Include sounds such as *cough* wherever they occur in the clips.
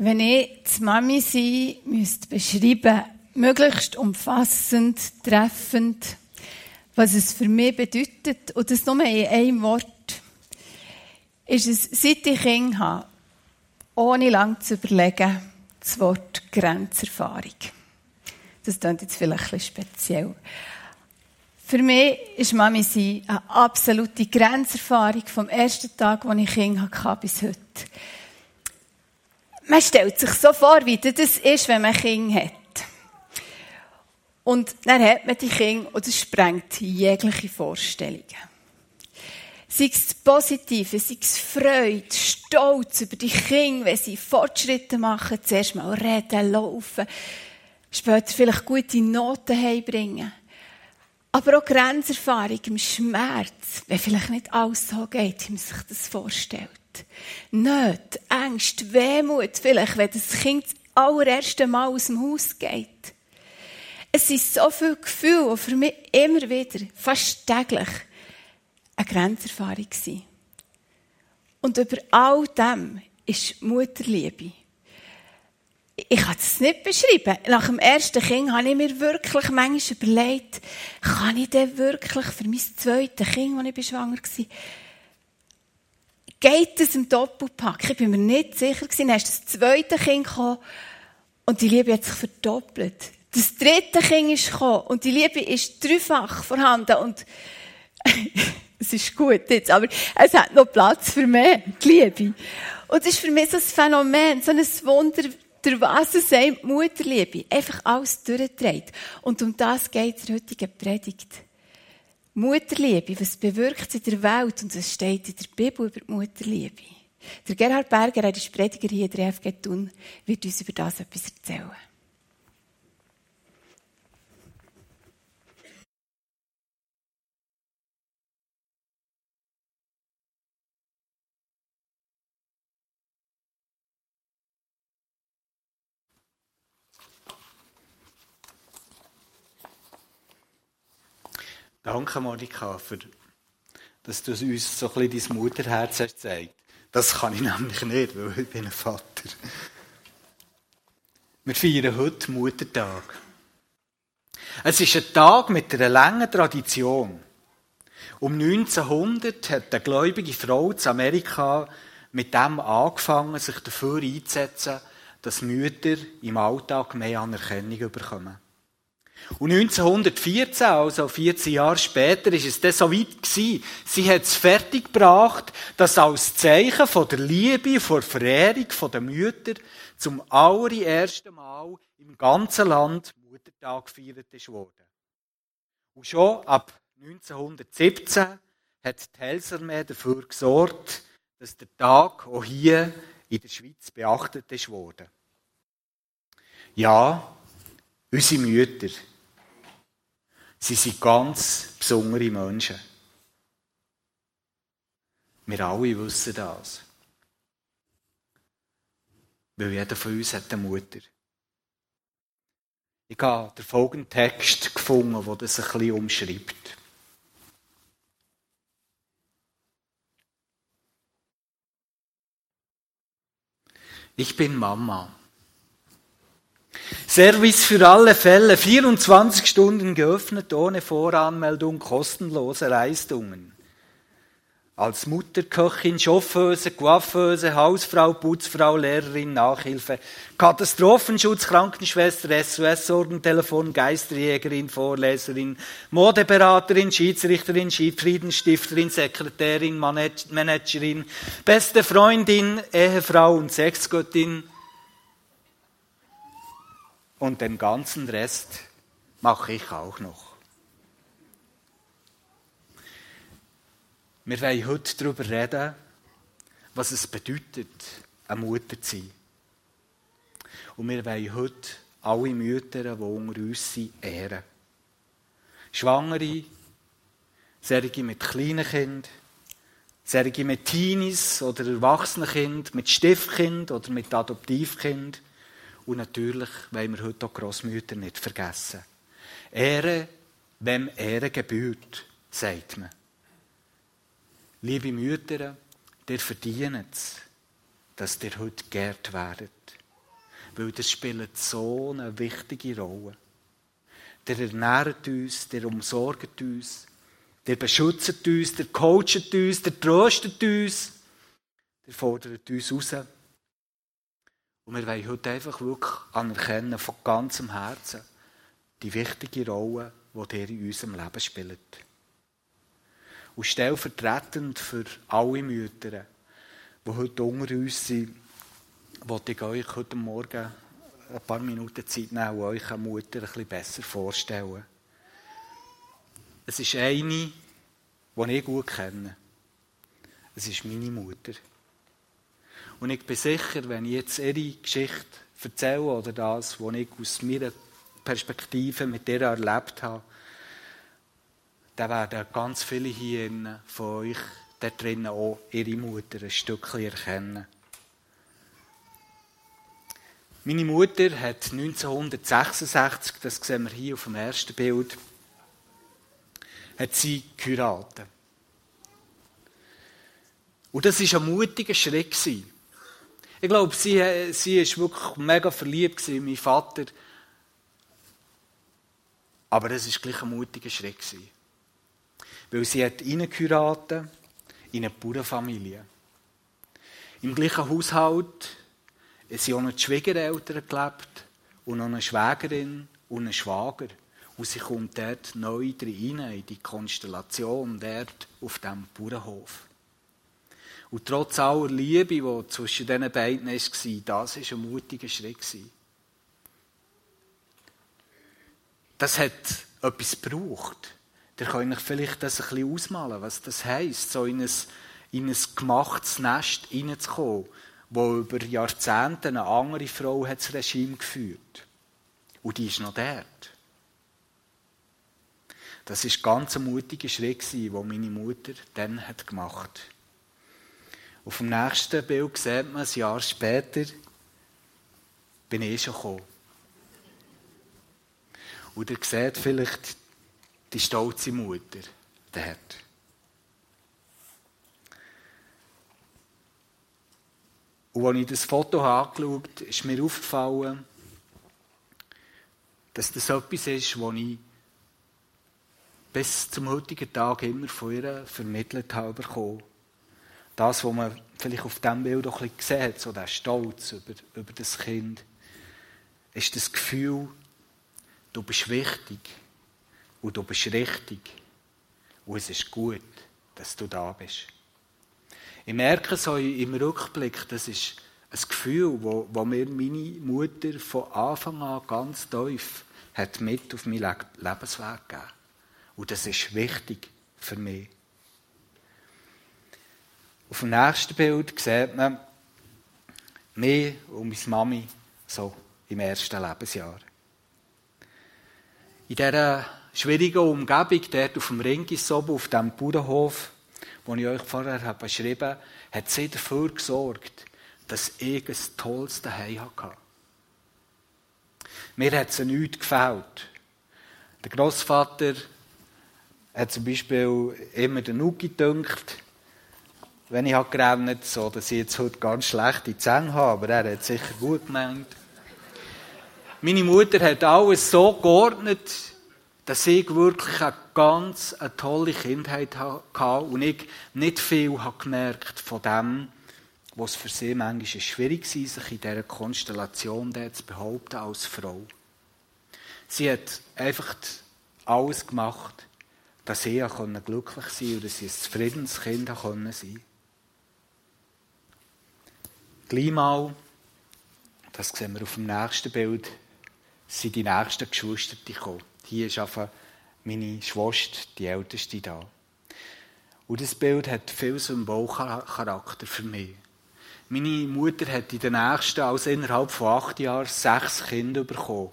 Wenn ich die Mami sein müsste beschreiben, möglichst umfassend, treffend, was es für mich bedeutet, und das nur in einem Wort, ist es, seit ich Kinder habe, ohne lang zu überlegen, das Wort Grenzerfahrung. Das klingt jetzt vielleicht bisschen speziell. Für mich ist Mami sein eine absolute Grenzerfahrung vom ersten Tag, als ich Kinder hatte, bis heute. Man stellt sich so vor, wie das ist, wenn man Kinder hat. Und dann hat man die Kinder und es sprengt jegliche Vorstellungen. Sei es das Positive, sei es Freude, Stolz über die Kinder, wenn sie Fortschritte machen, zuerst mal reden, laufen, später vielleicht gute Noten heimbringen. Aber auch Grenzerfahrung im Schmerz, wenn vielleicht nicht alles so geht, wie man sich das vorstellt. Nicht Angst, Wehmut, vielleicht, wenn das Kind das allererste Mal aus dem Haus geht. Es sind so viele Gefühle, die für mich immer wieder, fast täglich, eine Grenzerfahrung waren. Und über all dem ist Mutterliebe. Ich kann es nicht beschreiben. Nach dem ersten Kind habe ich mir wirklich manchmal überlegt, kann ich denn wirklich für mein zweites Kind, als ich schwanger war, geht es im Doppelpack? Ich bin mir nicht sicher gewesen. Dann ist das zweite Kind gekommen und die Liebe hat sich verdoppelt. Das dritte Kind ist gekommen und die Liebe ist dreifach vorhanden und *laughs* es ist gut jetzt, aber es hat noch Platz für mehr, die Liebe. Und es ist für mich so ein Phänomen, so ein Wunder, der was es sagt, Mutterliebe, einfach alles durchdreht. Und um das geht es in der heutigen Predigt. Mutterliebe, was bewirkt in der Welt? Und es steht in der Bibel über die Mutterliebe. Der Gerhard Berger, er ist Prediger hier in der FG Thun, wird uns über das etwas erzählen. Danke, Monika, für, dass du uns so ein bisschen dein Mutterherz hast gezeigt. Das kann ich nämlich nicht, weil ich bin ein Vater. Wir feiern heute Muttertag. Es ist ein Tag mit einer langen Tradition. Um 1900 hat eine gläubige Frau in Amerika mit dem angefangen, sich dafür einzusetzen, dass Mütter im Alltag mehr Anerkennung bekommen. Und 1914, also 14 Jahre später, ist es dann so weit gewesen. Sie hat es fertiggebracht, dass als Zeichen von der Liebe, von der Verehrung der Mütter zum allerersten Mal im ganzen Land Muttertag gefeiert wurde. Und schon ab 1917 hat die Helserme dafür gesorgt, dass der Tag auch hier in der Schweiz beachtet worden. Ja, unsere Mütter, Sie sind ganz besondere Menschen. Wir alle wissen das. Weil jeder von uns hat eine Mutter. Ich habe den folgenden Text gefunden, der das ein bisschen umschreibt. Ich bin Mama. Service für alle Fälle, 24 Stunden geöffnet, ohne Voranmeldung, kostenlose Leistungen. Als Mutter, Köchin, Chauffeuse, Coiffeuse, Hausfrau, Putzfrau, Lehrerin, Nachhilfe, Katastrophenschutz, Krankenschwester, SOS-Sorgentelefon, Geisterjägerin, Vorleserin, Modeberaterin, Schiedsrichterin, Friedensstifterin, Sekretärin, Managerin, beste Freundin, Ehefrau und Sexgöttin, und den ganzen Rest mache ich auch noch. Wir wollen heute darüber reden, was es bedeutet, eine Mutter zu sein. Und wir wollen heute alle Mütter, die unter uns sind, ehren. Schwangere, solche mit kleinen Kindern, solche mit Teenies oder Erwachsenenkind, mit Stiftkind oder mit Adoptivkind, und natürlich wollen wir heute auch Grossmütter nicht vergessen. Ehre, wem Ehre gebührt, sagt man. Liebe Mütter, ihr verdient es, dass ihr heute geehrt werdet. weil das spielt so eine wichtige Rolle. Der ernährt uns, der umsorgt uns, der beschützt uns, der coacht uns, der tröstet uns, der fordert uns raus. Und wir wollen heute einfach wirklich anerkennen, von ganzem Herzen, die wichtige Rolle, die der in unserem Leben spielt. Und stellvertretend für alle Mütter, die heute unter uns sind, wollte ich euch heute Morgen ein paar Minuten Zeit nehmen und euch eine Mutter ein bisschen besser vorstellen. Es ist eine, die ich gut kenne. Es ist meine Mutter. Und ich bin sicher, wenn ich jetzt ihre Geschichte erzähle oder das, was ich aus meiner Perspektive mit ihr erlebt habe, dann werden ganz viele hier von euch da drinnen auch ihre Mutter ein Stückchen erkennen. Meine Mutter hat 1966, das sehen wir hier auf dem ersten Bild, hat sie geheiratet. Und das war ein mutiger Schritt. Ich glaube, sie, sie ist wirklich mega verliebt in meinen Vater. Aber es war gleich ein mutiger Schritt. Weil sie hat geheiratet in eine Bauernfamilie. Im gleichen Haushalt sind auch noch die Schwiegereltern gelebt und noch eine Schwägerin und ein Schwager. Und sie kommt dort neu rein, in die Konstellation dort auf dem Bauernhof. Und trotz aller Liebe, die zwischen diesen beiden war, das war ein mutiger Schritt. Das hat etwas gebraucht. Ihr könnt euch vielleicht das ein bisschen ausmalen, was das heisst, so in ein, in ein gemachtes Nest hineinzukommen, wo über Jahrzehnte eine andere Frau hat das Regime geführt. Und die ist noch dort. Das ist ganz ein mutiger Schritt, den meine Mutter dann gemacht hat. Auf dem nächsten Bild sieht man, ein Jahr später bin ich schon gekommen. Und ihr seht vielleicht die stolze Mutter dort. Und als ich das Foto angeschaut habe, ist mir aufgefallen, dass das etwas ist, was ich bis zum heutigen Tag immer von ihr vermittelt habe bekommen. Das, was man vielleicht auf diesem Bild auch ein bisschen sieht, so der Stolz über, über das Kind, ist das Gefühl, du bist wichtig und du bist richtig und es ist gut, dass du da bist. Ich merke so im Rückblick, das ist ein Gefühl, wo, wo mir meine Mutter von Anfang an ganz tief hat mit auf meinen Lebensweg gegeben. Und das ist wichtig für mich. Auf dem nächsten Bild sieht man mich und meine Mami so im ersten Lebensjahr. In dieser schwierigen Umgebung, dort auf dem Ringis oben, auf dem Bauernhof, den ich euch vorher beschrieben habe, hat sie dafür gesorgt, dass ich ein tolles Zuhause hatte. Mir hat es nichts gefällt. Der Großvater hat zum Beispiel immer den Nuki gedünkt, wenn ich habe gerannt, so dass ich jetzt heute ganz schlechte Zähne habe, aber er hat sicher gut gemeint. Meine Mutter hat alles so geordnet, dass ich wirklich eine ganz eine tolle Kindheit hatte und ich nicht viel habe gemerkt von dem, was für sie manchmal schwierig war, sich in dieser Konstellation zu behaupten als Frau. Sie hat einfach alles gemacht, dass sie glücklich sein konnte und dass sie ein zufriedenes Kind sein konnte. Gleich mal, das sehen wir auf dem nächsten Bild, sind die nächsten Geschwister gekommen. Hier ist meine Schwester, die älteste da. Und das Bild hat viel Symbolcharakter für mich. Meine Mutter hat in den nächsten, also innerhalb von acht Jahren, sechs Kinder bekommen.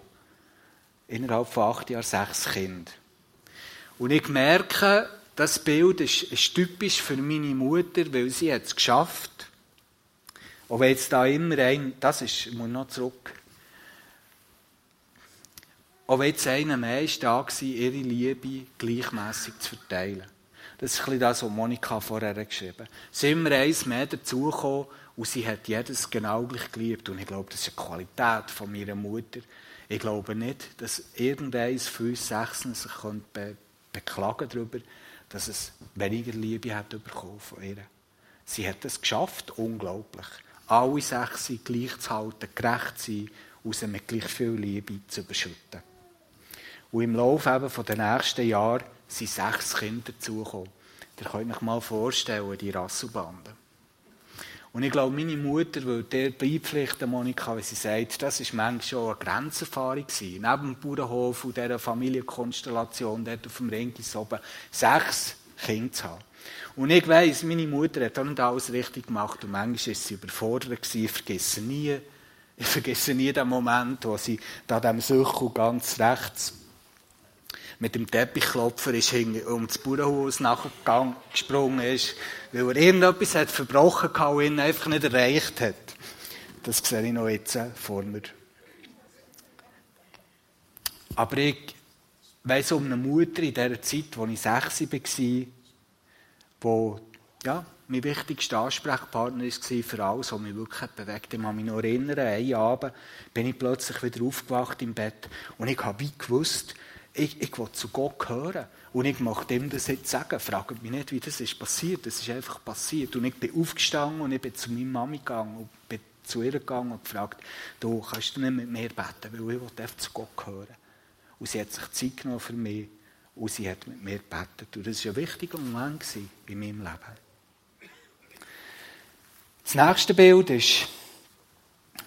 Innerhalb von acht Jahren sechs Kinder. Und ich merke, das Bild ist, ist typisch für meine Mutter, weil sie es geschafft Auch wenn jetzt da immer ein, das ist, muss noch zurück. Auch wenn jetzt einer mehr ist da war, ihre Liebe gleichmässig zu verteilen. Das ist ein das, was Monika vorher geschrieben hat. Sie sind immer eins mehr dazugekommen und sie hat jedes genau gleich geliebt. Und ich glaube, das ist eine Qualität von meiner Mutter. Ich glaube nicht, dass irgendeins von uns Sechsen sich be beklagen darüber, dass es weniger Liebe hat bekommen von ihr. Sie hat es geschafft, unglaublich. Alle sechs gleich zu halten, gerecht zu sein, und sie mit gleich viel Liebe zu überschütten. Und im Laufe eben den nächsten Jahren sind sechs Kinder dazugekommen. Ihr könnt euch mal vorstellen, die Rasselbande. Und ich glaube, meine Mutter würde der beipflichten, Monika, wenn sie sagt, das war manchmal schon eine Grenzerfahrung. Neben dem Bauernhof und dieser Familienkonstellation dort auf dem Ringis oben, sechs Kinder zu haben. Und ich weiss, meine Mutter hat auch nicht alles richtig gemacht und manchmal war sie überfordert gewesen, ich vergesse nie, ich vergesse nie den Moment, wo sie da dem Söchel ganz rechts mit dem Teppichklopfer ist um das Bauernhaus nachgesprungen ist, weil er irgendetwas hat verbrochen hat und ihn einfach nicht erreicht hat. Das sehe ich noch jetzt äh, vor mir. Aber ich weiss um eine Mutter in der Zeit, als ich sechs war, wo ja, mein wichtigster Ansprechpartner war für alles, was mich wirklich bewegt. Ich kann mich noch erinnern, einen Abend bin ich plötzlich wieder aufgewacht im Bett und ich habe wie gewusst, ich, ich will zu Gott gehören. Und ich möchte ihm das jetzt sagen. Fragt mich nicht, wie das ist passiert. Das ist einfach passiert. Und ich bin aufgestanden und ich bin zu meiner Mami gegangen und bin zu ihr gegangen und gefragt, du kannst du nicht mit mir beten, weil ich will zu Gott gehören. Und sie hat sich Zeit genommen für mich und sie hat mit mir gebetet. Und das war ein wichtiger Moment in meinem Leben. Das nächste Bild ist,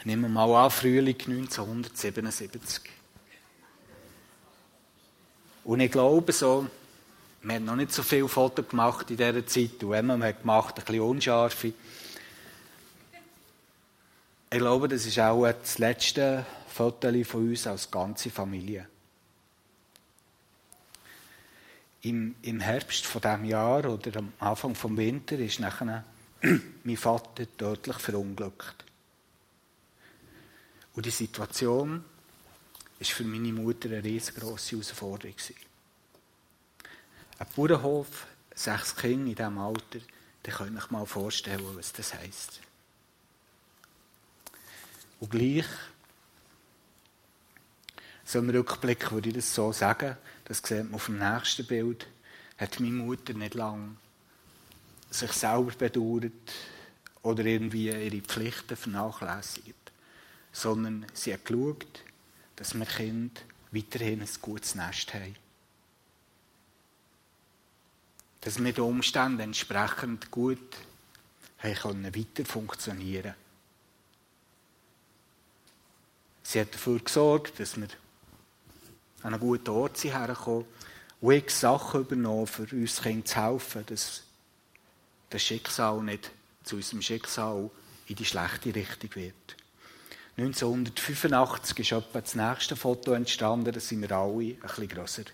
nehmen wir mal an, Frühling 1977. Und ich glaube so, wir haben noch nicht so viele Fotos gemacht in dieser Zeit. Und wenn man hat gemacht, ein bisschen unscharfe. Ich glaube, das ist auch das letzte Foto von uns als ganze Familie. Im, Im Herbst von diesem Jahr oder am Anfang des Winter ist nachher *clears throat* mein Vater tödlich verunglückt. Und die Situation ist für meine Mutter eine riesengroße Herausforderung. Ein Bauernhof, sechs Kinder in diesem Alter, dann könnt ihr euch mal vorstellen, was das heisst. Und gleich, so im Rückblick würde ich das so sagen, das sieht man auf dem nächsten Bild, hat meine Mutter nicht lange sich selber bedauert oder irgendwie ihre Pflichten vernachlässigt, sondern sie hat geschaut, dass wir Kinder weiterhin ein gutes Nest haben. Dass wir den Umständen entsprechend gut können weiter funktionieren. Sie hat dafür gesorgt, dass wir an einen guten Ort herkommen und ich Sachen übernommen, für uns Kindern zu helfen, dass das Schicksal nicht zu unserem Schicksal in die schlechte Richtung wird. 1985 ist etwa das nächste Foto entstanden, da sind wir alle ein bisschen grösser.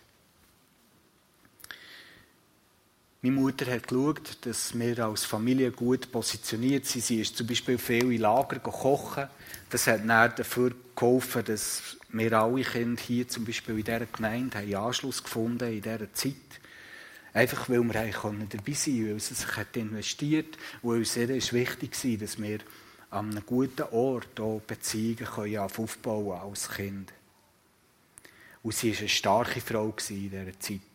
Meine Mutter hat geschaut, dass wir als Familie gut positioniert sind. Sie ist zum Beispiel viel in Lager kochen. Das hat dann dafür geholfen, dass wir alle Kinder hier zum Beispiel in dieser Gemeinde haben Anschluss gefunden in dieser Zeit. Einfach weil wir dabei sein konnten, weil sie sich hat investiert weil es wichtig war, dass wir an einem guten Ort auch Beziehungen können aufbauen als Kind. Und sie war eine starke Frau in dieser Zeit.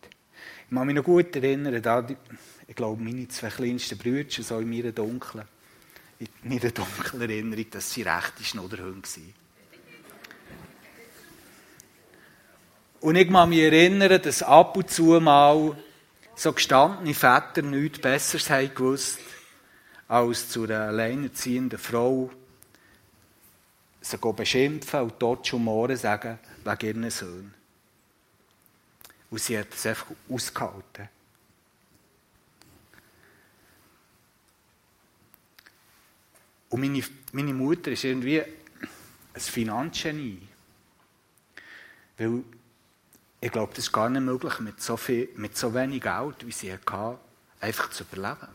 Ich kann mich noch gut erinnern, da, ich glaube, meine zwei kleinsten Brüder, so in meiner dunklen, in meiner dunklen Erinnerung, dass sie rechte Schnudderhunde waren. Und ich kann mich erinnern, dass ab und zu mal so gestandene Väter nichts Besseres haben gewusst, als zu einer alleinerziehenden Frau sie beschimpfen und dort schon morgen sagen, wegen ihren Söhnen. Und sie hat es einfach ausgehalten. Und meine, meine Mutter ist irgendwie ein Finanzgenie. Weil ich glaube, das ist gar nicht möglich, mit so, viel, mit so wenig Geld, wie sie hatte, einfach zu überleben.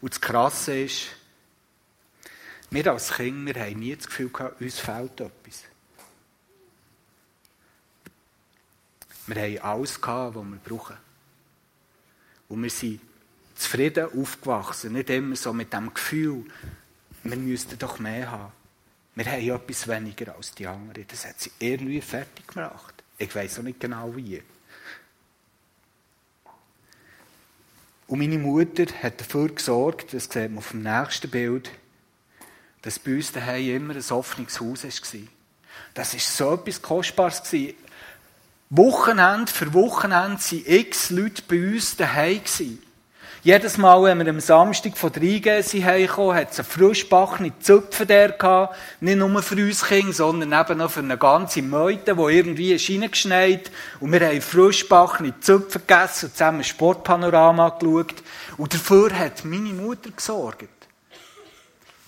Und das Krasse ist, wir als Kinder haben nie das Gefühl gehabt, uns fehlt etwas. Wir haben alles gehabt, was wir brauchen. Und wir sind zufrieden aufgewachsen. Nicht immer so mit dem Gefühl, wir müssten doch mehr haben. Wir haben etwas weniger als die anderen. Das hat sie irgendwie fertig gemacht. Ich weiß auch nicht genau wie. Und meine Mutter hat dafür gesorgt, das sieht man auf dem nächsten Bild, dass bei uns daheim immer ein offenes Haus war. Das war so etwas Kostbares. Wochenende für Wochenende waren x Leute bei uns daheim. Jedes Mal, wenn wir am Samstag von Reingehen heimkamen, hat es einen frischbackenen Zupfen der. Nicht nur für uns Kinder, sondern eben auch für eine ganze Meute, die irgendwie reingeschneit Und wir haben frischbackene Zupfen gegessen und zusammen ein Sportpanorama geschaut. Und dafür hat meine Mutter gesorgt.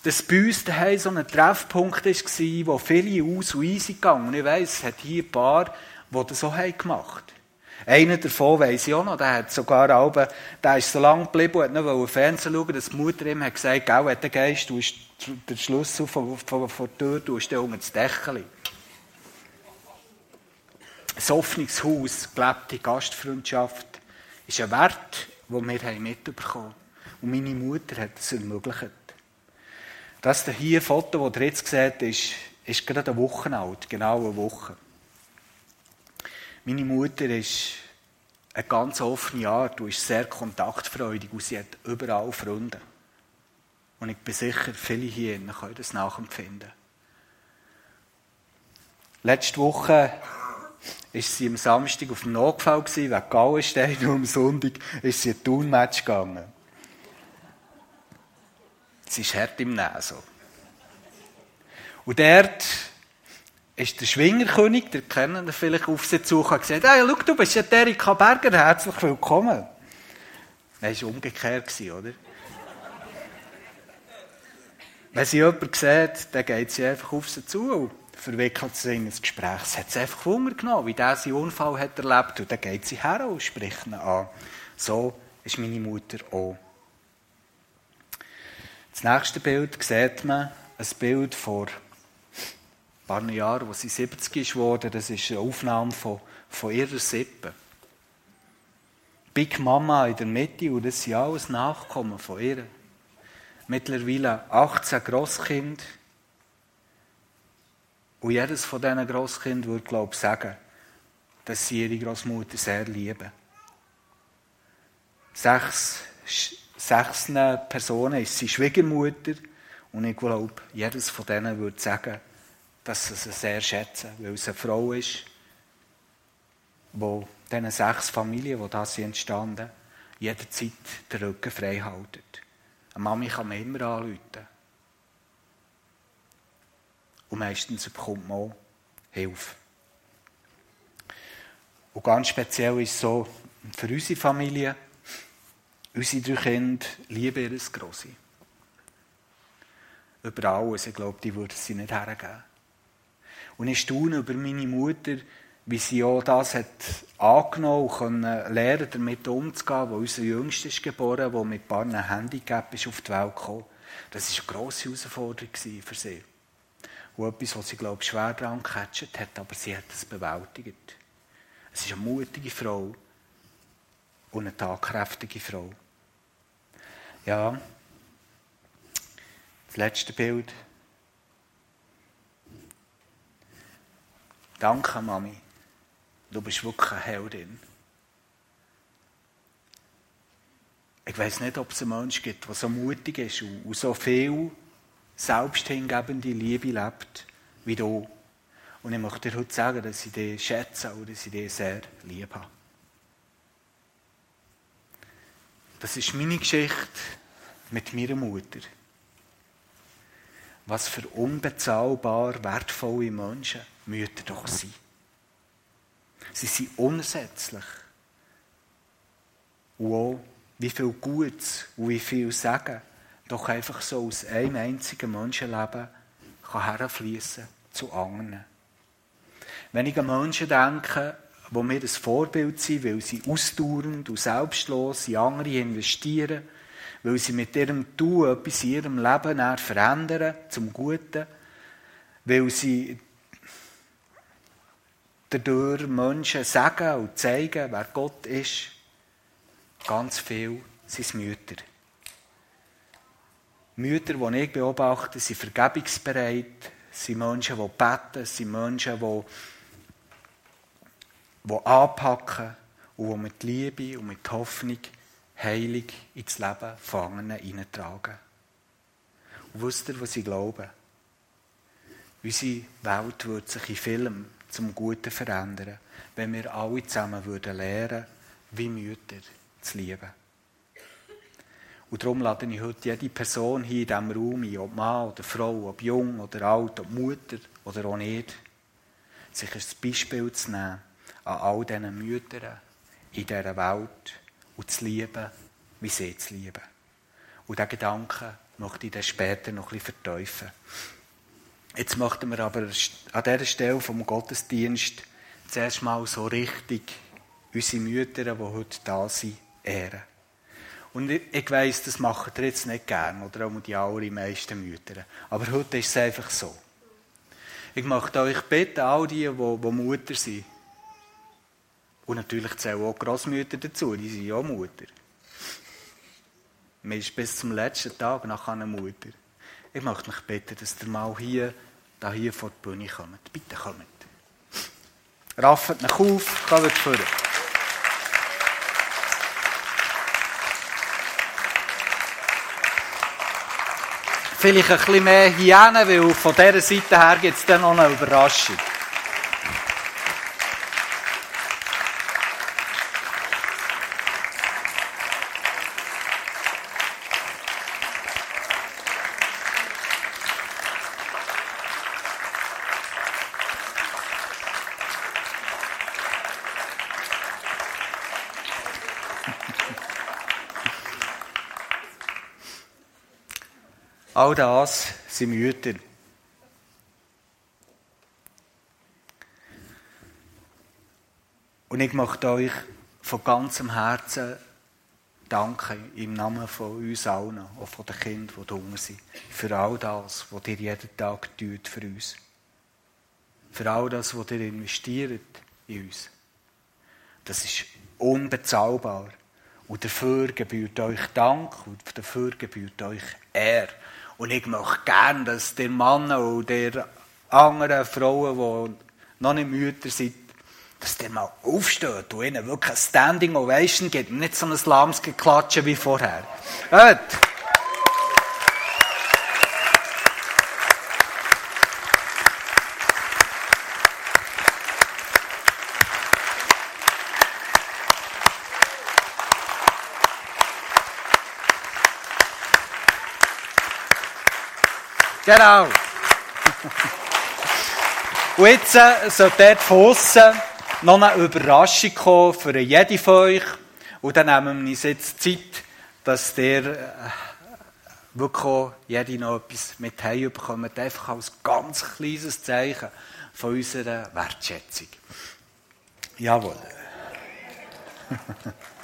Dass bei uns daheim so ein Treffpunkt war, wo viele aus- und easy gegangen. Und ich weiss, es hat hier ein paar, die das so gemacht haben. Einer davon weiss ich auch noch, der hat sogar Alben, der ist so lange geblieben und hat noch Fernsehen schauen, dass die Mutter ihm hat gesagt, gell, wenn du gehst, du den Schlüssel von, der Tür, du hast unter das Dächeli. Ein offenes Haus, gelebte Gastfreundschaft, ist ein Wert, den wir mitbekommen haben. Und meine Mutter hat es ermöglicht. Das hier Foto, das ihr jetzt seht, ist, ist gerade eine Woche alt, genau eine Woche. Meine Mutter ist eine ganz offene Art und ist sehr kontaktfreudig und sie hat überall Freunde. Und ich bin sicher, viele hier können das nachempfinden. Letzte Woche war sie am Samstag auf dem Notfall wegen Gallenstein und am Sonntag ist sie ein Turnmatch gegangen. Sie ist hart im Nase. Und dort ist der Schwingerkönig, der kennen vielleicht auf sie zu, und gesagt, hey, schau, du bist ja Erika Berger, herzlich willkommen. Das war umgekehrt, oder? Wenn sie jemanden sieht, dann geht sie einfach auf sie zu und verwickelt sie in ein Gespräch. Sie hat sie einfach Hunger genommen, wie der seinen Unfall hat erlebt und dann geht sie her und spricht ihn an. So ist meine Mutter auch. Das nächste Bild sieht man ein Bild vor ein paar Jahren, als sie 70 ist das ist eine Aufnahme von, von ihrer Sippe. Big Mama in der Mitte und das sind alles Nachkommen von ihr. Mittlerweile 18 Grosskind. Und jedes von diesen Grosskind würde, glaube ich, sagen, dass sie ihre Großmutter sehr lieben. Sechs, sechs Personen ist sie Schwiegermutter. Und ich glaube, jedes von denen würde sagen, dass sie sie sehr schätzen, weil es eine Frau ist, die diesen sechs Familien, die da sind entstanden, jederzeit den Rücken frei halten. Eine Mami kann man immer anrufen. Und meistens bekommt man auch Hilfe. Und ganz speziell ist es so, für unsere Familie, unsere drei Kinder lieben ihr Grossi. Über alles, ich glaube, die würden sie nicht hergeben. Und ich staune über meine Mutter, wie sie auch das hat angenommen und lernen, damit umzugehen, wo unser Jüngster ist geboren, der mit ein paar Handicap ist auf die Welt gekommen. Das war eine grosse Herausforderung für sie. Und etwas, was sie, glaube ich, schwer daran gecatcht hat, aber sie hat es bewältigt. Es ist eine mutige Frau und eine tagkräftige Frau. Ja, das letzte Bild. Danke, Mami. Du bist wirklich eine Heldin. Ich weiß nicht, ob es einen Menschen gibt, der so mutig ist und so viel selbsthingebende Liebe lebt wie du. Und ich möchte dir heute sagen, dass ich dich schätze und dass ich dich sehr lieb habe. Das ist meine Geschichte mit meiner Mutter. Was für unbezahlbar wertvolle Menschen Mütter doch sein. Sie sind unersetzlich. Und auch, wie viel Gutes und wie viel Sagen doch einfach so aus einem einzigen Menschenleben kann herfließen zu anderen. Wenn ich an Menschen denke, die mir ein Vorbild sind, weil sie ausdauernd und selbstlos in andere investieren, weil sie mit ihrem Tun etwas in ihrem Leben verändern, zum Guten, weil sie dadurch Menschen sagen und zeigen, wer Gott ist, ganz viel, sind Mütter. Mütter, die ich beobachte, sind vergebungsbereit, sind Menschen, die beten, sind Menschen, die, die anpacken und die mit Liebe und mit Hoffnung heilig ins Leben von anderen hineintragen. Und wisst ihr, was sie glauben? Unsere Welt würde sich in Film zum Guten verändern, wenn wir alle zusammen würden lernen, wie Mütter zu lieben. Und darum lade ich heute jede Person hier in diesem Raum ein, ob Mann oder Frau, ob jung oder alt, ob Mutter oder auch nicht, sich ein Beispiel zu nehmen an all diesen Müttern in dieser Welt und zu lieben, wie sie zu lieben. Und diesen Gedanken möchte ich dann später noch ein bisschen verteufeln. Jetzt möchten wir aber an dieser Stelle vom Gottesdienst zuerst mal so richtig unsere Mütter, die heute da sind, ehren. Und ich, ich weiss, das machen ihr jetzt nicht gern, oder auch die allermeisten Mütter. Aber heute ist es einfach so. Ich möchte euch bitten, all die, die, die Mutter sind, und natürlich zählen auch Großmütter dazu, die sind ja Mutter. Man ist bis zum letzten Tag nach einer Mutter. Ich möchte mich bitten, dass ihr mal hier, da hier vor die Bühne kommt. Bitte kommt. Raffet euch auf, kommt vor. vielleicht ein bisschen mehr hier weil von dieser Seite her gibt es dann noch eine Überraschung. All das sind Mütter. Und ich möchte euch von ganzem Herzen danken, im Namen von uns allen, auch von den Kindern, die da sind, für all das, was ihr jeden Tag tut für uns. Für all das, was ihr investiert in uns. Das ist unbezahlbar. Und dafür gebührt euch Dank und dafür gebührt euch Ehre. Und ich möchte gerne, dass der Mann und der anderen Frauen, die noch nicht Mütter sind, dass der mal aufsteht und ihnen wirklich ein Standing Ovation gibt nicht so ein lahmes Geklatschen wie vorher. Gut. Genau. Und jetzt äh, soll dort von aussen noch eine Überraschung kommen für jede von euch. Und dann nehmen wir uns jetzt Zeit, dass der äh, wirklich auch jede noch etwas mit bekommt. Einfach als ganz kleines Zeichen von unserer Wertschätzung. Jawohl. *laughs*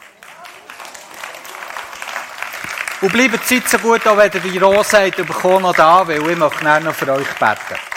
Und bleibt so gut, auch wenn ihr die Rose habt, bekommen noch da, weil ich möchte noch für euch beten.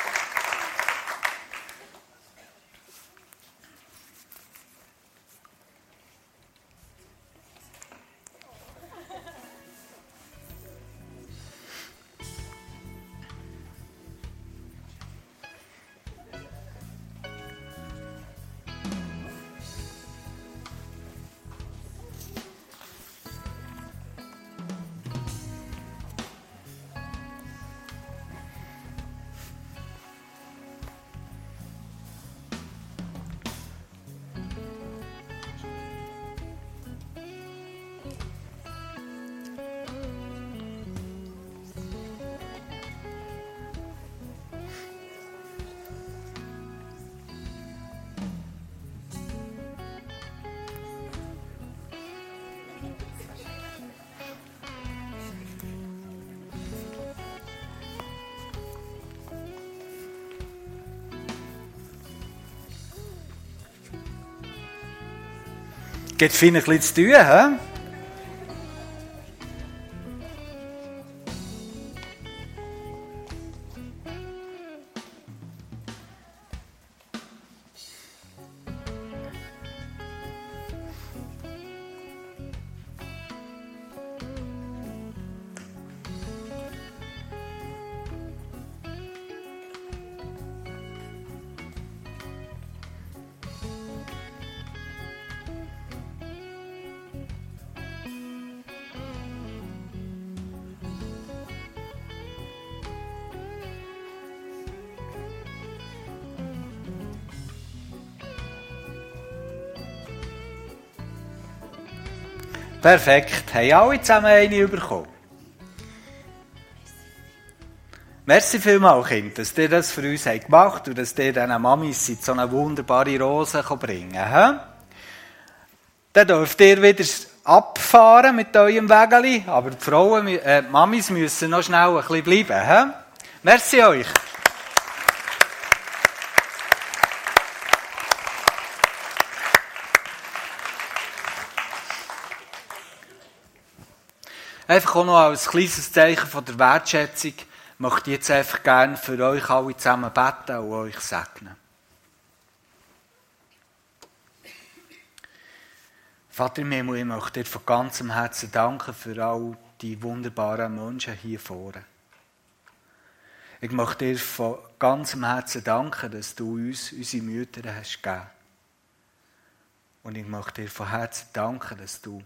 Geht viel ein bisschen zu tun, hä? Perfekt. Haben alle zusammen eine bekommen? Merci vielmals, Kind, dass ihr das für uns gemacht habt und dass ihr diesen Mamis so eine wunderbare Rose bringen könnt. Dann dürft ihr wieder abfahren mit eurem Wägeli, aber die Frauen, äh, die Mamis müssen noch schnell ein bisschen bleiben. Merci euch. Einfach auch noch als kleines Zeichen von der Wertschätzung möchte ich jetzt einfach gerne für euch alle zusammen beten und euch segnen. Vater im Himmel, ich möchte dir von ganzem Herzen danken für all die wunderbaren Menschen hier vorne. Ich möchte dir von ganzem Herzen danken, dass du uns unsere Mütter hast gegeben. Und ich möchte dir von Herzen danken, dass du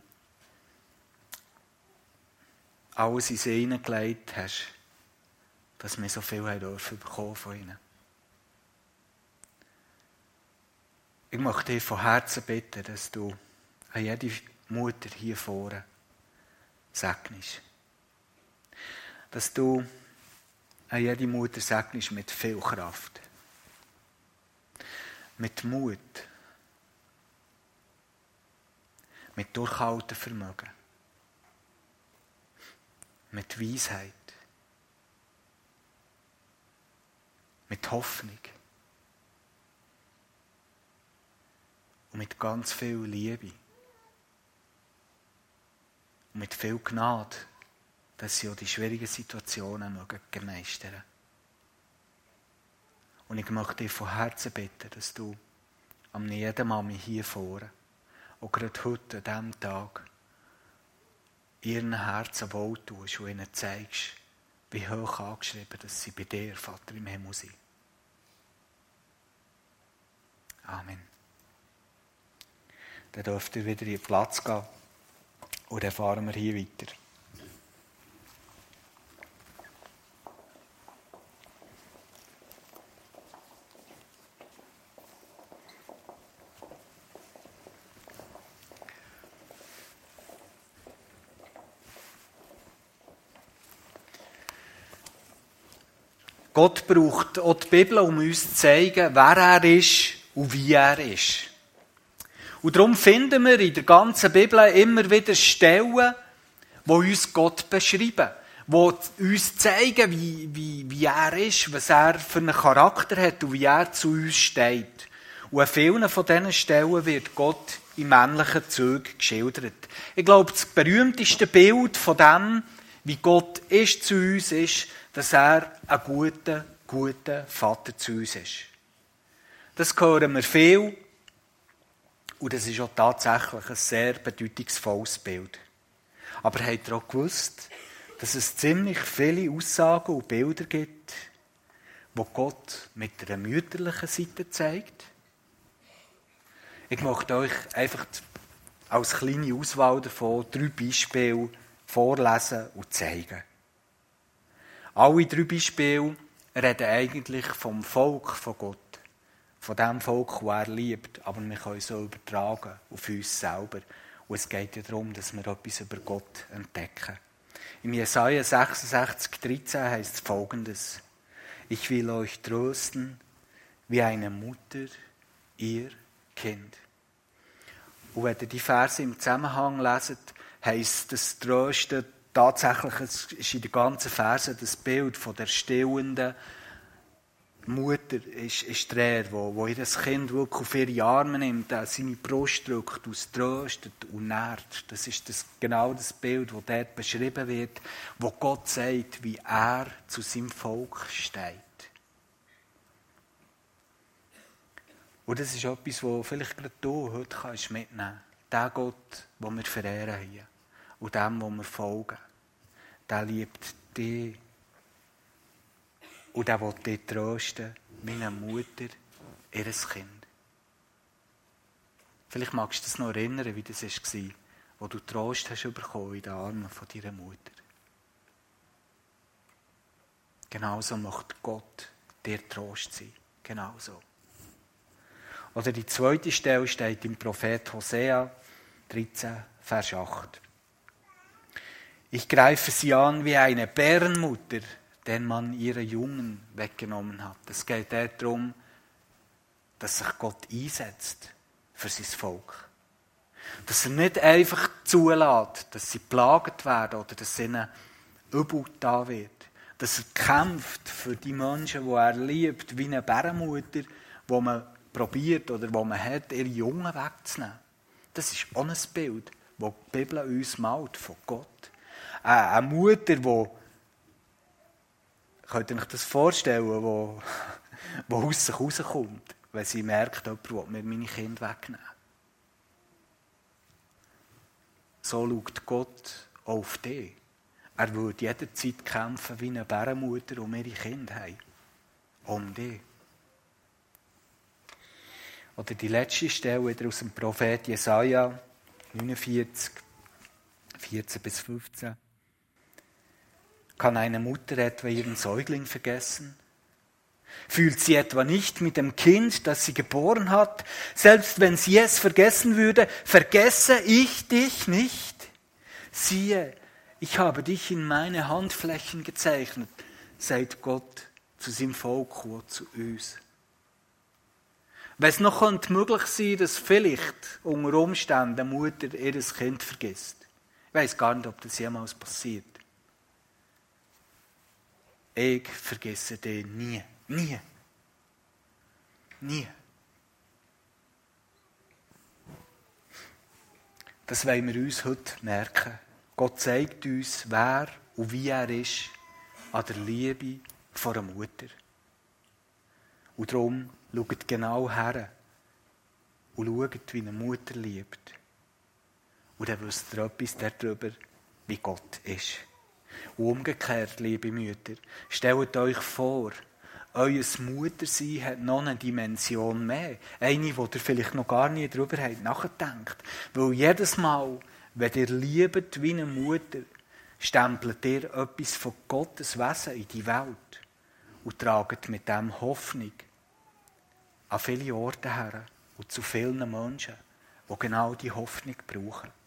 alles in sie hineingelegt hast, dass wir so viel haben dürfen bekommen von ihnen. Ich möchte dir von Herzen bitten, dass du an jede Mutter hier vorne segnest. Dass du an jede Mutter segnest mit viel Kraft. Mit Mut. Mit Durchhaltevermögen. Mit Weisheit. Mit Hoffnung. Und mit ganz viel Liebe und mit viel Gnade, dass sie auch die schwierigen Situationen mögen meistern Und ich möchte dich von Herzen bitten, dass du am jeden Mami hier vorne, auch gerade heute, an diesem Tag, ihren Herzen wohl tust und ihnen zeigst, wie hoch angeschrieben, dass sie bei dir, Vater im Himmel sind. Amen. Dann dürft ihr wieder in den Platz gehen. Und dann fahren wir hier weiter. Gott braucht auch die Bibel, um uns zu zeigen, wer er ist und wie er ist. Und darum finden wir in der ganzen Bibel immer wieder Stellen, wo uns Gott beschreiben, wo uns zeigen, wie, wie, wie er ist, was er für einen Charakter hat und wie er zu uns steht. Und an vielen von diesen Stellen wird Gott in männlichen Zügen geschildert. Ich glaube, das berühmteste Bild von dem, wie Gott ist zu uns, ist, dass er ein guter, guter Vater zu uns ist. Das hören wir viel und das ist auch tatsächlich ein sehr bedeutungsvolles Bild. Aber habt ihr auch gewusst, dass es ziemlich viele Aussagen und Bilder gibt, wo Gott mit einer mütterlichen Seite zeigt? Ich möchte euch einfach als kleine Auswahl davon drei Beispiele vorlesen und zeigen. Alle drei Beispiele reden eigentlich vom Volk von Gott von dem Volk, das er liebt, aber wir können es so übertragen auf uns selber. Und es geht ja darum, dass wir etwas über Gott entdecken. Im Jesaja 66, 13 heißt es folgendes: Ich will euch trösten, wie eine Mutter ihr Kind. Und wenn ihr die Verse im Zusammenhang leset, heisst das Trösten tatsächlich, ist in den ganzen Versen das Bild von der stillenden, Mutter ist, ist der, wo, wo ihr das Kind wirklich auf ihre Arme nimmt, seine Brust drückt, aus tröstet und nährt. Das ist das, genau das Bild, das dort beschrieben wird, wo Gott sagt, wie er zu seinem Volk steht. Und das ist etwas, was vielleicht gerade du heute kannst mitnehmen kannst. Der Gott, den wir verehren hier und dem, wo wir folgen, der liebt dich und er will dich trösten, wie eine Mutter ihres Kind. Vielleicht magst du dich noch erinnern, wie das war, wo du Trost hast bekommen in den Armen von deiner Mutter. Genauso möchte Gott dir Trost sein. Genauso. Oder die zweite Stelle steht im Prophet Hosea 13, Vers 8. Ich greife sie an wie eine Bärenmutter, den man ihre Jungen weggenommen hat. Es geht darum, dass sich Gott einsetzt für sein Volk. Dass er nicht einfach zulässt, dass sie plagt werden oder dass ihnen übel da wird. Dass er kämpft für die Menschen, die er liebt, wie eine Bärenmutter, wo man probiert oder wo man hat, ihre Jungen wegzunehmen. Das ist auch ein Bild, das die Bibel uns malt von Gott. Eine Mutter, die Könnt ihr euch das vorstellen, wo, wo aus sich rauskommt, wenn sie merkt, jemand will mir meine Kinder wegnehmen? So schaut Gott auf dich. Er würde jederzeit kämpfen wie eine Bärenmutter um ihre Kinder haben. Um dich. Oder die letzte Stelle wieder aus dem Prophet Jesaja 49, 14 bis 15. Kann eine Mutter etwa ihren Säugling vergessen? Fühlt sie etwa nicht mit dem Kind, das sie geboren hat? Selbst wenn sie es vergessen würde, vergesse ich dich nicht? Siehe, ich habe dich in meine Handflächen gezeichnet, sagt Gott zu seinem Volk und zu uns. Wenn es noch möglich sein dass vielleicht unter Umständen eine Mutter ihr Kind vergisst. Ich weiß gar nicht, ob das jemals passiert. Ich vergesse dich nie. Nie. Nie. Das wollen wir uns heute merken. Gott zeigt uns, wer und wie er ist, an der Liebe von einer Mutter. Und darum schaut genau her und schaut, wie eine Mutter liebt. Und dann wisst ihr etwas darüber, wie Gott ist. Und umgekehrt, liebe Mütter, stellt euch vor, euer Muttersein hat noch eine Dimension mehr. Eine, wo ihr vielleicht noch gar nie darüber habt nachgedacht. Weil jedes Mal, wenn ihr liebt wie eine Mutter, stempelt ihr etwas von Gottes Wesen in die Welt und tragt mit dem Hoffnung an viele Orte her und zu vielen Menschen, die genau die Hoffnung brauchen.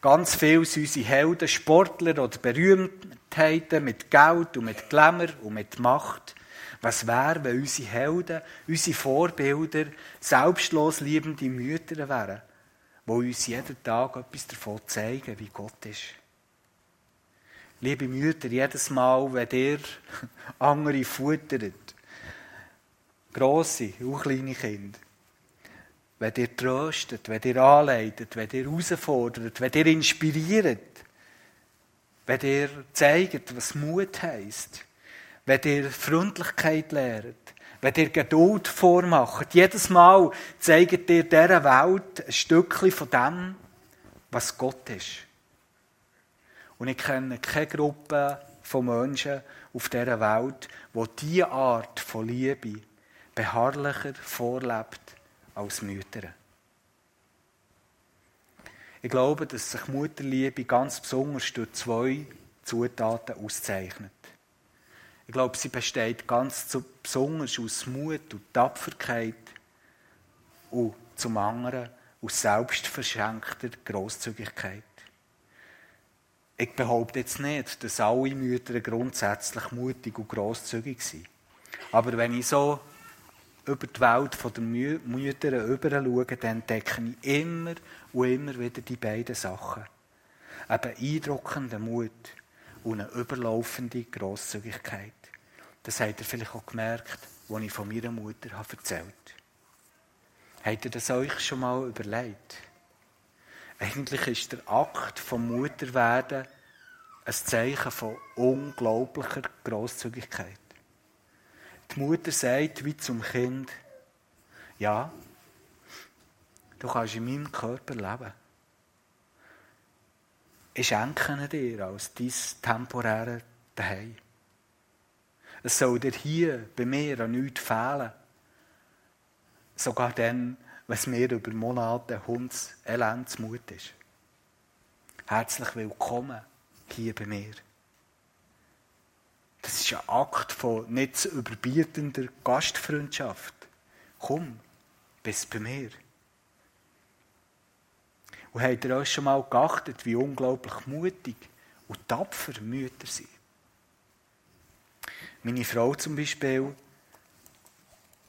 Ganz viel sind unsere Helden, Sportler oder Berühmtheiten mit Geld und mit Glamour und mit Macht. Was wäre, wenn unsere Helden, unsere Vorbilder selbstlos liebende Mütter wären, die uns jeden Tag etwas davon zeigen, wie Gott ist? Liebe Mütter, jedes Mal, wenn ihr *laughs* andere futtert, grosse, auch kleine Kinder, wenn ihr tröstet, wenn ihr anleitet, wenn ihr herausfordert, wenn ihr inspiriert, wenn ihr zeigt, was Mut heisst, wenn ihr Freundlichkeit lehrt, wenn ihr Geduld vormacht, jedes Mal zeigt ihr dieser Welt ein Stückchen von dem, was Gott ist. Und ich kenne keine Gruppe von Menschen auf dieser Welt, wo diese Art von Liebe beharrlicher vorlebt als Mütter. Ich glaube, dass sich Mutterliebe ganz besonders durch zwei Zutaten auszeichnet. Ich glaube, sie besteht ganz besonders aus Mut und Tapferkeit und zum anderen aus selbstverschenkter Großzügigkeit. Ich behaupte jetzt nicht, dass alle Mütter grundsätzlich mutig und großzügig sind. Aber wenn ich so über die Welt der Mütter rüber schaue, dann entdecke ich immer und immer wieder die beiden Sachen. Eben eindruckender Mut und eine überlaufende Grosszügigkeit. Das habt ihr vielleicht auch gemerkt, als ich von meiner Mutter erzählt habe. Habt ihr das euch schon mal überlegt? Eigentlich ist der Akt vom Mutterwerden ein Zeichen von unglaublicher Grosszügigkeit. Die Mutter sagt wie zum Kind, ja, du kannst in meinem Körper leben. Ich schenke dir als dein temporäre Daheim. Es soll dir hier bei mir an nichts fehlen. Sogar dann, wenn es mir über Monate Hunds Elendsmut ist. Herzlich willkommen hier bei mir. Das ist ein Akt von nicht zu überbietender Gastfreundschaft. Komm, bist bei mir. Und habt ihr euch schon mal geachtet, wie unglaublich mutig und tapfer Mütter sind? Meine Frau zum Beispiel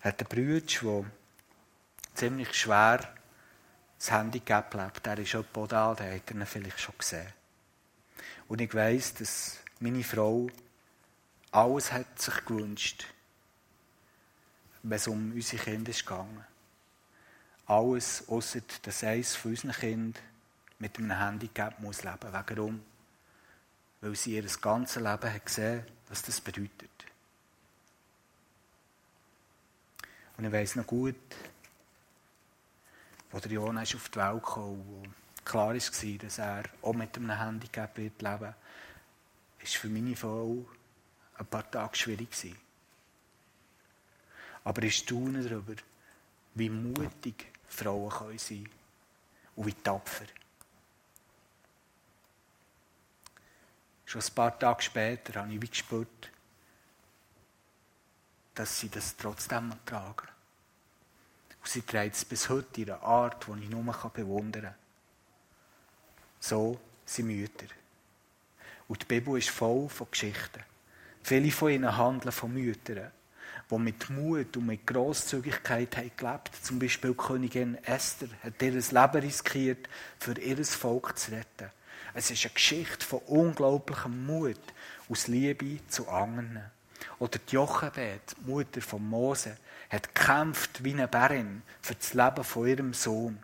hat einen Bruder, der ziemlich schwer das Handicap lebt. Der ist etwa da, den ihr ihn vielleicht schon gesehen. Und ich weiss, dass meine Frau alles hat sich gewünscht, wenn es um unsere Kinder ist gegangen. Alles, außer dass eines von unseren Kindern mit einem Handicap muss leben. Warum? Weil sie ihr ganzes Leben hat gesehen, was das bedeutet. Und ich weiss noch gut, als der Jona auf die Welt kam, klar war, dass er auch mit einem Handicap wird leben wird, war für meine Frau ein paar Tage schwierig. Aber ich staune darüber, wie mutig Frauen können sein können und wie tapfer. Schon ein paar Tage später habe ich wie gespürt, dass sie das trotzdem tragen. Und sie trägt es bis heute in einer Art, die ich nur bewundern kann. So sind Mütter. Und die Bibel ist voll von Geschichten. Viele von ihnen handeln von Müttern, die mit Mut und mit Grosszügigkeit haben gelebt. Zum Beispiel Königin Esther hat ihr Leben riskiert, für ihr Volk zu retten. Es ist eine Geschichte von unglaublichem Mut aus Liebe zu anderen. Oder die Jochebed, Mutter von Mose, hat gekämpft wie eine Bärin für das Leben von ihrem Sohn.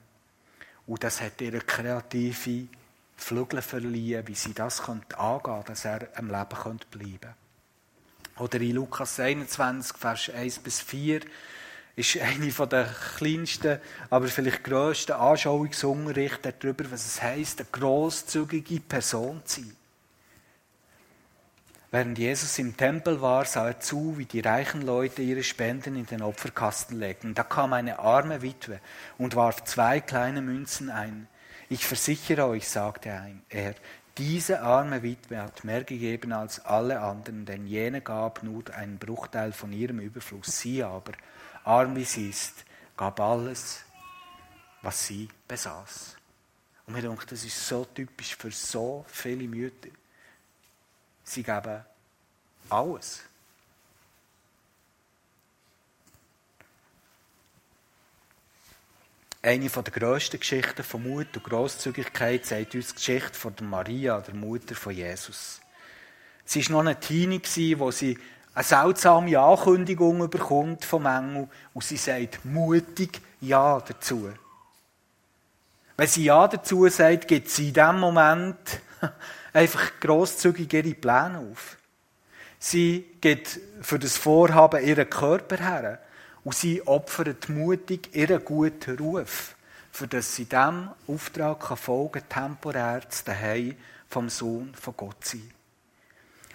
Und das hat ihre kreative Flügel verliehen, wie sie das angehen könnte, dass er am Leben bleiben könnte. Oder in Lukas 21, Vers 1 bis 4, ist *laughs* eine der kleinsten, aber vielleicht grössten Anschauungsunterrichte darüber, was es heisst, eine grosszügige Person zu sein. Während Jesus im Tempel war, sah er zu, wie die reichen Leute ihre Spenden in den Opferkasten legten. Da kam eine arme Witwe und warf zwei kleine Münzen ein. Ich versichere euch, sagte er, diese arme Witwe hat mehr gegeben als alle anderen, denn jene gab nur einen Bruchteil von ihrem Überfluss. Sie aber, arm wie sie ist, gab alles, was sie besaß. Und mir denkt, das ist so typisch für so viele Mütter. Sie geben alles. Eine der grössten Geschichten von Mut und Grosszügigkeit sagt uns die Geschichte von Maria, der Mutter von Jesus. Sie war noch eine Teenie, wo sie eine seltsame Ankündigung bekommt vom Engel und sie sagt mutig Ja dazu. Wenn sie Ja dazu sagt, gibt sie in dem Moment *laughs* einfach grosszügig ihre Pläne auf. Sie geht für das Vorhaben ihren Körper her. Und sie opfert mutig ihren guten Ruf, für dass sie diesem Auftrag kann folgen temporär zu Hause vom Sohn von Gott sein.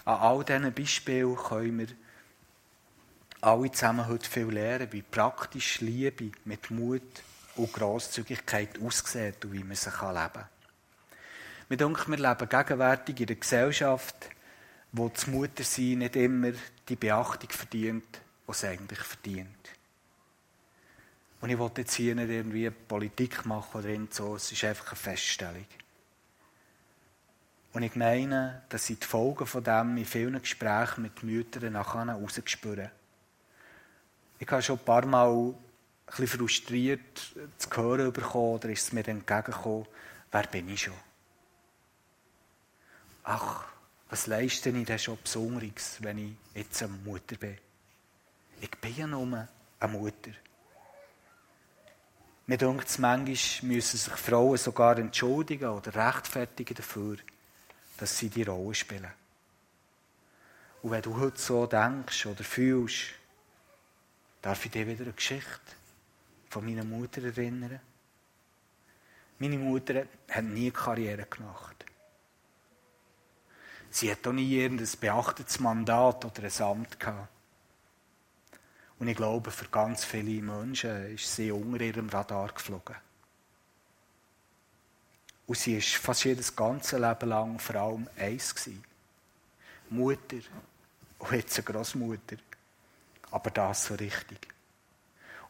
An all diesen Beispielen können wir alle zusammen heute viel lernen, wie praktisch Liebe mit Mut und Grosszügigkeit aussieht und wie man sie leben kann. Wir denken, wir leben gegenwärtig in einer Gesellschaft, wo das Muttersein nicht immer die Beachtung verdient, die es eigentlich verdient. Und ich wollte jetzt hier nicht irgendwie Politik machen oder so, es ist einfach eine Feststellung. Und ich meine, dass ich die Folgen von dem in vielen Gesprächen mit Müttern nachher herausgespürt Ich habe schon ein paar Mal ein bisschen frustriert zu hören bekommen, oder ist es mir entgegengekommen, wer bin ich schon? Ach, was leiste ich denn schon Besonderes, wenn ich jetzt eine Mutter bin? Ich bin ja nur eine Mutter. Mir denkt es, manchmal müssen sich Frauen sogar entschuldigen oder rechtfertigen dafür, dass sie die Rolle spielen. Und wenn du heute so denkst oder fühlst, darf ich dir wieder eine Geschichte von meiner Mutter erinnern. Meine Mutter hat nie Karriere gemacht. Sie hat auch nie irgendein beachtetes Mandat oder ein Amt gehabt. Und ich glaube, für ganz viele Menschen ist sie unter ihrem Radar geflogen. Und sie war fast jedes ganze Leben lang vor allem eins. Gewesen. Mutter und jetzt eine Großmutter. Aber das so richtig.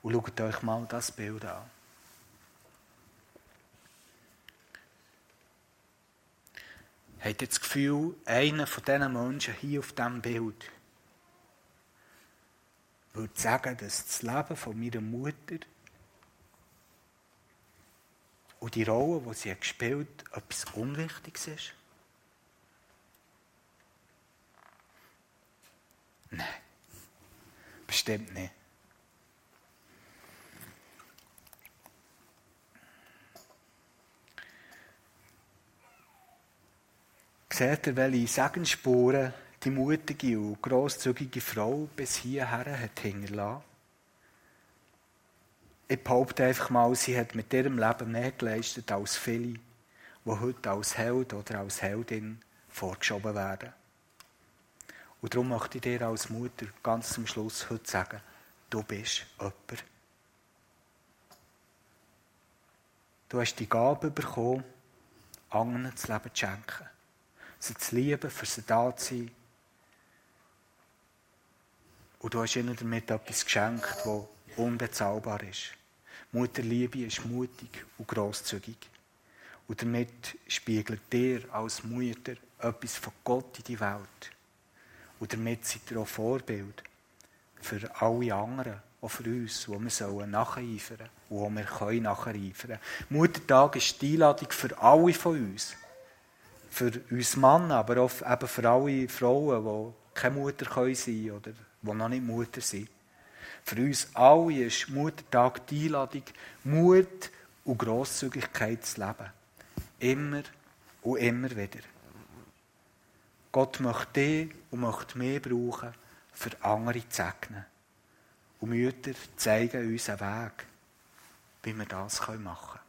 Und schaut euch mal das Bild an. Habt ihr das Gefühl, einer von diesen Menschen hier auf diesem Bild würde sagen, dass das Leben von meiner Mutter und die Rolle, die sie gespielt hat, etwas Unwichtiges ist? Nein, bestimmt nicht. Seht ihr, welche Segensspuren die mutige und grosszügige Frau bis hierher hat hinterlassen? Ich behaupte einfach mal, sie hat mit ihrem Leben mehr geleistet als viele, die heute als Held oder als Heldin vorgeschoben werden. Und darum möchte ich dir als Mutter ganz zum Schluss heute sagen, du bist jemand. Du hast die Gabe bekommen, anderen das Leben zu schenken. Sie zu lieben, für sie da zu sein. Und du hast ihnen damit etwas geschenkt, das unbezahlbar ist. Mutterliebe ist mutig und grosszügig. Und damit spiegelt dir als Mutter etwas von Gott in die Welt. Und damit seid ihr auch Vorbild für alle anderen, auch für uns, wo wir sollen nacheifern und wo wir können nacheifern. Muttertag ist die Einladung für alle von uns. Für uns Männer, aber auch eben für alle Frauen, die keine Mutter können sein oder die noch nicht Mutter sind. Für uns alle ist Muttertag die Einladung, Mut und Grosszügigkeit zu leben. Immer und immer wieder. Gott möchte dich und möchte mehr brauchen, für andere zu segnen. Und Mütter zeigen uns einen Weg, wie wir das machen können.